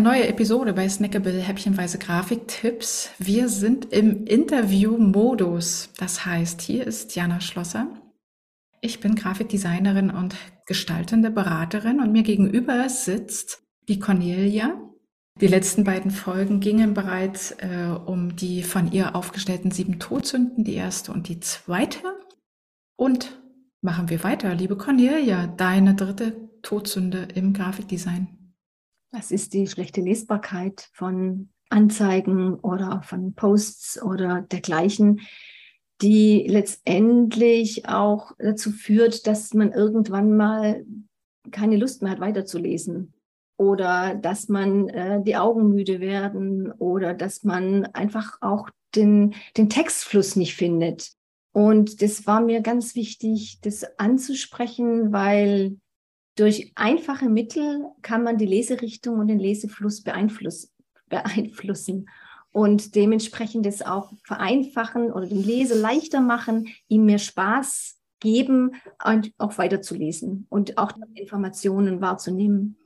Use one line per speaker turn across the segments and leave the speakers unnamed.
eine neue Episode bei Snackable Häppchenweise Grafiktipps. Wir sind im Interview-Modus. Das heißt, hier ist Jana Schlosser. Ich bin Grafikdesignerin und gestaltende Beraterin und mir gegenüber sitzt die Cornelia. Die letzten beiden Folgen gingen bereits äh, um die von ihr aufgestellten sieben Todsünden, die erste und die zweite. Und machen wir weiter. Liebe Cornelia, deine dritte Todsünde im Grafikdesign.
Das ist die schlechte Lesbarkeit von Anzeigen oder von Posts oder dergleichen, die letztendlich auch dazu führt, dass man irgendwann mal keine Lust mehr hat, weiterzulesen. Oder dass man äh, die Augen müde werden oder dass man einfach auch den, den Textfluss nicht findet. Und das war mir ganz wichtig, das anzusprechen, weil durch einfache Mittel kann man die Leserichtung und den Lesefluss beeinflussen. beeinflussen und dementsprechend es auch vereinfachen oder dem Leser leichter machen, ihm mehr Spaß geben und auch weiterzulesen und auch Informationen wahrzunehmen.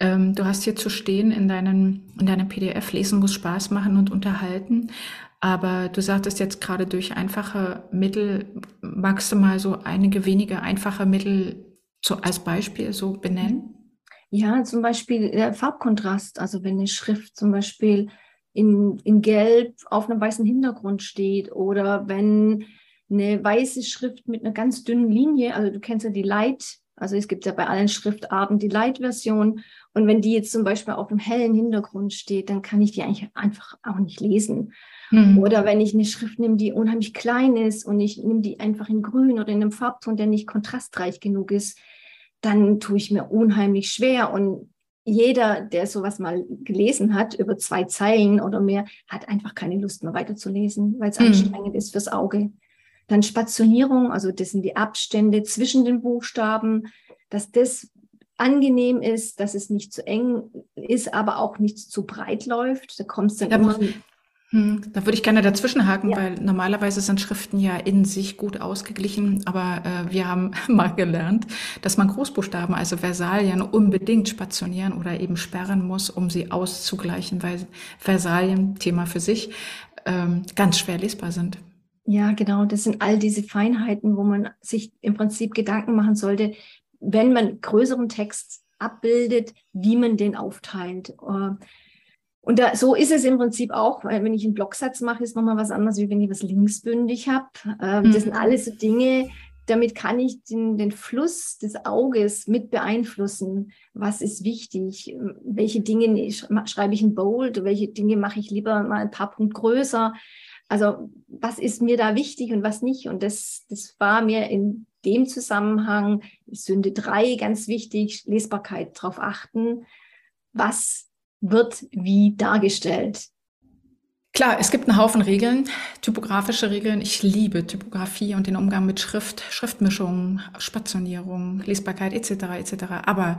Ähm, du hast hier zu stehen in deinem, in deinem PDF, Lesen muss Spaß machen und unterhalten. Aber du sagtest jetzt gerade durch einfache Mittel, magst du mal so einige wenige einfache Mittel so als Beispiel so benennen?
Ja, zum Beispiel der Farbkontrast. Also wenn eine Schrift zum Beispiel in, in Gelb auf einem weißen Hintergrund steht oder wenn eine weiße Schrift mit einer ganz dünnen Linie, also du kennst ja die Light, also es gibt ja bei allen Schriftarten die Light-Version und wenn die jetzt zum Beispiel auf einem hellen Hintergrund steht, dann kann ich die eigentlich einfach auch nicht lesen. Mhm. Oder wenn ich eine Schrift nehme, die unheimlich klein ist und ich nehme die einfach in grün oder in einem Farbton, der nicht kontrastreich genug ist, dann tue ich mir unheimlich schwer. Und jeder, der sowas mal gelesen hat, über zwei Zeilen oder mehr, hat einfach keine Lust mehr weiterzulesen, weil es mhm. anstrengend ist fürs Auge. Dann Spationierung, also das sind die Abstände zwischen den Buchstaben, dass das angenehm ist, dass es nicht zu eng ist, aber auch nicht zu breit läuft. Da kommst du dann
da immer hm, da würde ich gerne dazwischenhaken, ja. weil normalerweise sind Schriften ja in sich gut ausgeglichen, aber äh, wir haben mal gelernt, dass man Großbuchstaben, also Versalien, unbedingt spationieren oder eben sperren muss, um sie auszugleichen, weil Versalien, Thema für sich, ähm, ganz schwer lesbar sind.
Ja, genau. Das sind all diese Feinheiten, wo man sich im Prinzip Gedanken machen sollte, wenn man größeren Text abbildet, wie man den aufteilt. Äh, und da, so ist es im Prinzip auch, weil wenn ich einen Blocksatz mache, ist nochmal was anderes, wie wenn ich was linksbündig habe. Ähm, mhm. Das sind alles so Dinge, damit kann ich den, den Fluss des Auges mit beeinflussen. Was ist wichtig? Welche Dinge schreibe ich in Bold? Welche Dinge mache ich lieber mal ein paar Punkte größer? Also was ist mir da wichtig und was nicht? Und das, das war mir in dem Zusammenhang Sünde 3 ganz wichtig, Lesbarkeit darauf achten. Was wird wie dargestellt?
Klar, es gibt einen Haufen Regeln, typografische Regeln. Ich liebe Typografie und den Umgang mit Schrift, Schriftmischung, Spationierung, Lesbarkeit etc. etc. Aber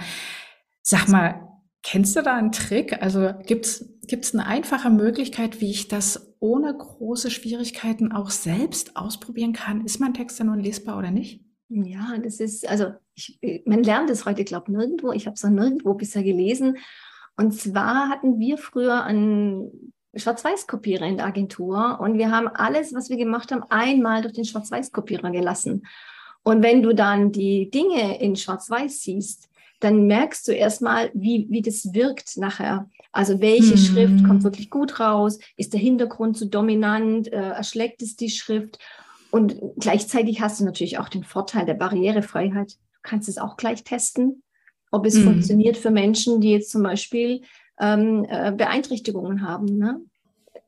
sag mal, kennst du da einen Trick? Also gibt's gibt's eine einfache Möglichkeit, wie ich das ohne große Schwierigkeiten auch selbst ausprobieren kann? Ist mein Text dann nun lesbar oder nicht?
Ja, das ist also ich, man lernt es heute, glaube ich, nirgendwo. Ich habe es noch nirgendwo bisher gelesen. Und zwar hatten wir früher einen Schwarz-Weiß-Kopierer in der Agentur und wir haben alles, was wir gemacht haben, einmal durch den Schwarz-Weiß-Kopierer gelassen. Und wenn du dann die Dinge in Schwarz-Weiß siehst, dann merkst du erstmal, wie, wie das wirkt nachher. Also welche mhm. Schrift kommt wirklich gut raus? Ist der Hintergrund zu dominant? Äh, erschlägt es die Schrift? Und gleichzeitig hast du natürlich auch den Vorteil der Barrierefreiheit. Du kannst es auch gleich testen ob es mhm. funktioniert für Menschen, die jetzt zum Beispiel ähm, äh, Beeinträchtigungen haben. Ne?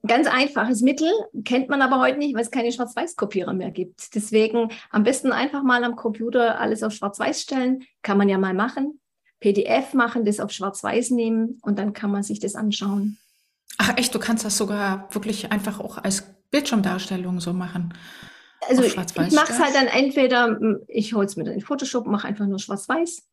Ganz einfaches Mittel, kennt man aber heute nicht, weil es keine Schwarz-Weiß-Kopierer mehr gibt. Deswegen am besten einfach mal am Computer alles auf Schwarz-Weiß stellen. Kann man ja mal machen. PDF machen, das auf Schwarz-Weiß nehmen und dann kann man sich das anschauen.
Ach echt, du kannst das sogar wirklich einfach auch als Bildschirmdarstellung so machen.
Also ich mache es halt dann entweder, ich hole es mir dann in Photoshop, mache einfach nur Schwarz-Weiß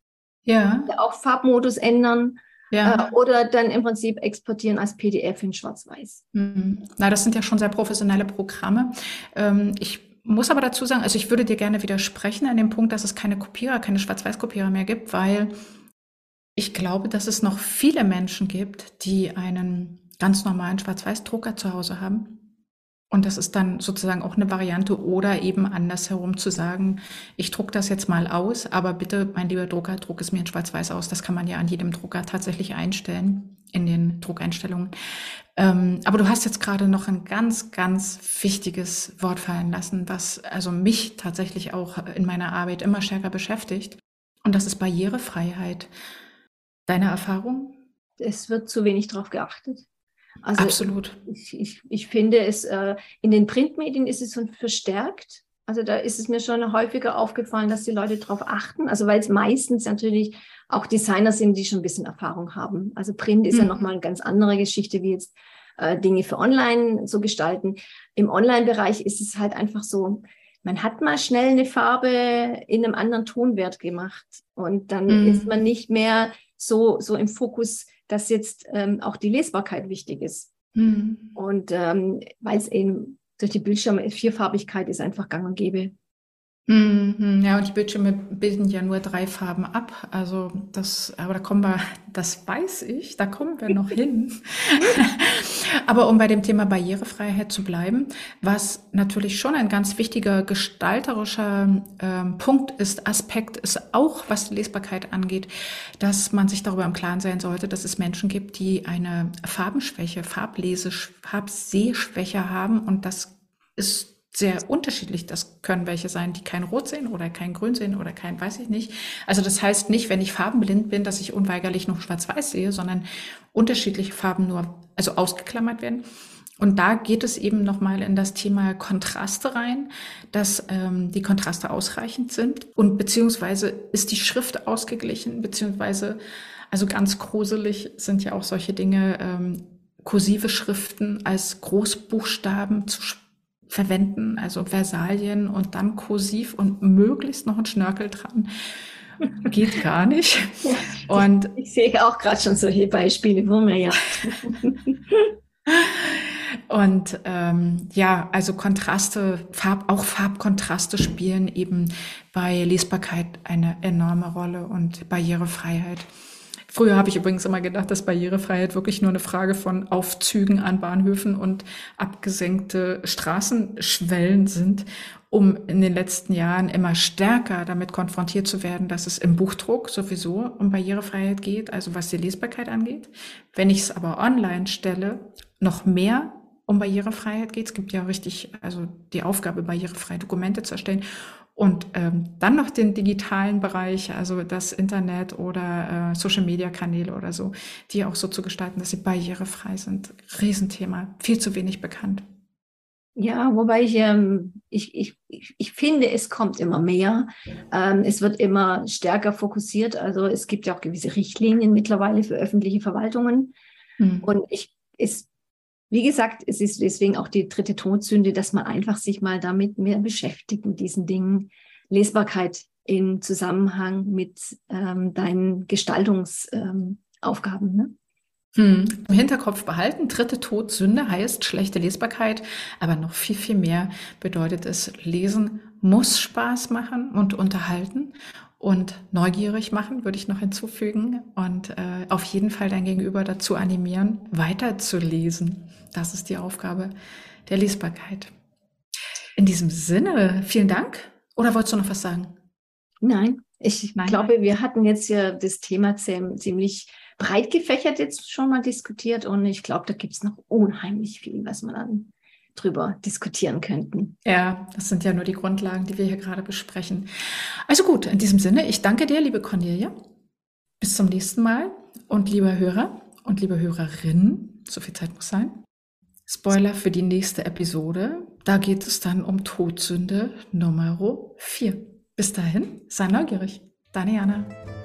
ja. Auch Farbmodus ändern. Ja. Äh, oder dann im Prinzip exportieren als PDF in Schwarz-Weiß.
Mhm. Na, das sind ja schon sehr professionelle Programme. Ähm, ich muss aber dazu sagen, also ich würde dir gerne widersprechen an dem Punkt, dass es keine Kopierer, keine Schwarz-Weiß-Kopierer mehr gibt, weil Ich glaube, dass es noch viele Menschen gibt, die einen ganz normalen Schwarz-Weiß-Drucker zu Hause haben. Und das ist dann sozusagen auch eine Variante oder eben andersherum zu sagen, ich druck das jetzt mal aus, aber bitte, mein lieber Drucker, druck es mir in Schwarz-Weiß aus. Das kann man ja an jedem Drucker tatsächlich einstellen in den Druckeinstellungen. Ähm, aber du hast jetzt gerade noch ein ganz, ganz wichtiges Wort fallen lassen, was also mich tatsächlich auch in meiner Arbeit immer stärker beschäftigt. Und das ist Barrierefreiheit. Deine Erfahrung?
Es wird zu wenig darauf geachtet.
Also Absolut.
Ich, ich, ich finde es, äh, in den Printmedien ist es schon verstärkt. Also da ist es mir schon häufiger aufgefallen, dass die Leute darauf achten. Also weil es meistens natürlich auch Designer sind, die schon ein bisschen Erfahrung haben. Also Print ist mhm. ja nochmal eine ganz andere Geschichte, wie jetzt äh, Dinge für Online zu gestalten. Im Online-Bereich ist es halt einfach so, man hat mal schnell eine Farbe in einem anderen Tonwert gemacht und dann mhm. ist man nicht mehr so, so im Fokus, dass jetzt ähm, auch die Lesbarkeit wichtig ist. Mhm. Und ähm, weil es eben durch die Bildschirme, Vierfarbigkeit ist einfach gang und gäbe.
Mhm, ja, und die Bildschirme bilden ja nur drei Farben ab. Also das, aber da kommen wir, das weiß ich, da kommen wir noch hin. aber um bei dem Thema Barrierefreiheit zu bleiben, was natürlich schon ein ganz wichtiger gestalterischer ähm, Punkt ist, Aspekt ist auch, was die Lesbarkeit angeht, dass man sich darüber im Klaren sein sollte, dass es Menschen gibt, die eine Farbenschwäche, Farblese, Farbsehschwäche haben und das ist sehr unterschiedlich. Das können welche sein, die kein Rot sehen oder kein Grün sehen oder kein weiß ich nicht. Also das heißt nicht, wenn ich farbenblind bin, dass ich unweigerlich noch schwarz-weiß sehe, sondern unterschiedliche Farben nur, also ausgeklammert werden. Und da geht es eben nochmal in das Thema Kontraste rein, dass ähm, die Kontraste ausreichend sind und beziehungsweise ist die Schrift ausgeglichen, beziehungsweise, also ganz gruselig sind ja auch solche Dinge, ähm, kursive Schriften als Großbuchstaben zu verwenden, also Versalien und dann kursiv und möglichst noch ein Schnörkel dran. Geht gar nicht.
Und ich, sehe auch gerade schon solche Beispiele, wo man ja.
Und ähm, ja, also Kontraste, Farb, auch Farbkontraste spielen eben bei Lesbarkeit eine enorme Rolle und Barrierefreiheit. Früher habe ich übrigens immer gedacht, dass Barrierefreiheit wirklich nur eine Frage von Aufzügen an Bahnhöfen und abgesenkte Straßenschwellen sind, um in den letzten Jahren immer stärker damit konfrontiert zu werden, dass es im Buchdruck sowieso um Barrierefreiheit geht, also was die Lesbarkeit angeht. Wenn ich es aber online stelle, noch mehr um Barrierefreiheit geht. Es gibt ja richtig, also die Aufgabe, barrierefreie Dokumente zu erstellen. Und ähm, dann noch den digitalen Bereich, also das Internet oder äh, Social-Media-Kanäle oder so, die auch so zu gestalten, dass sie barrierefrei sind. Riesenthema, viel zu wenig bekannt.
Ja, wobei ich, ähm, ich, ich, ich finde, es kommt immer mehr. Ähm, es wird immer stärker fokussiert. Also es gibt ja auch gewisse Richtlinien mittlerweile für öffentliche Verwaltungen. Hm. Und ich, es wie gesagt, es ist deswegen auch die dritte Todsünde, dass man einfach sich mal damit mehr beschäftigt mit diesen Dingen. Lesbarkeit in Zusammenhang mit ähm, deinen Gestaltungsaufgaben. Ähm, ne?
Hm. Im Hinterkopf behalten, dritte Todsünde heißt schlechte Lesbarkeit, aber noch viel, viel mehr bedeutet es, Lesen muss Spaß machen und unterhalten und neugierig machen, würde ich noch hinzufügen und äh, auf jeden Fall dein Gegenüber dazu animieren, weiterzulesen. Das ist die Aufgabe der Lesbarkeit. In diesem Sinne, vielen Dank. Oder wolltest du noch was sagen?
Nein, ich Nein. glaube, wir hatten jetzt ja das Thema ziemlich breit gefächert jetzt schon mal diskutiert und ich glaube, da gibt es noch unheimlich viel, was man dann drüber diskutieren könnten.
Ja, das sind ja nur die Grundlagen, die wir hier gerade besprechen. Also gut, in diesem Sinne, ich danke dir, liebe Cornelia. Bis zum nächsten Mal und lieber Hörer und liebe Hörerin, so viel Zeit muss sein. Spoiler für die nächste Episode. Da geht es dann um Todsünde Nummer 4. Bis dahin, sei neugierig. Deine Jana.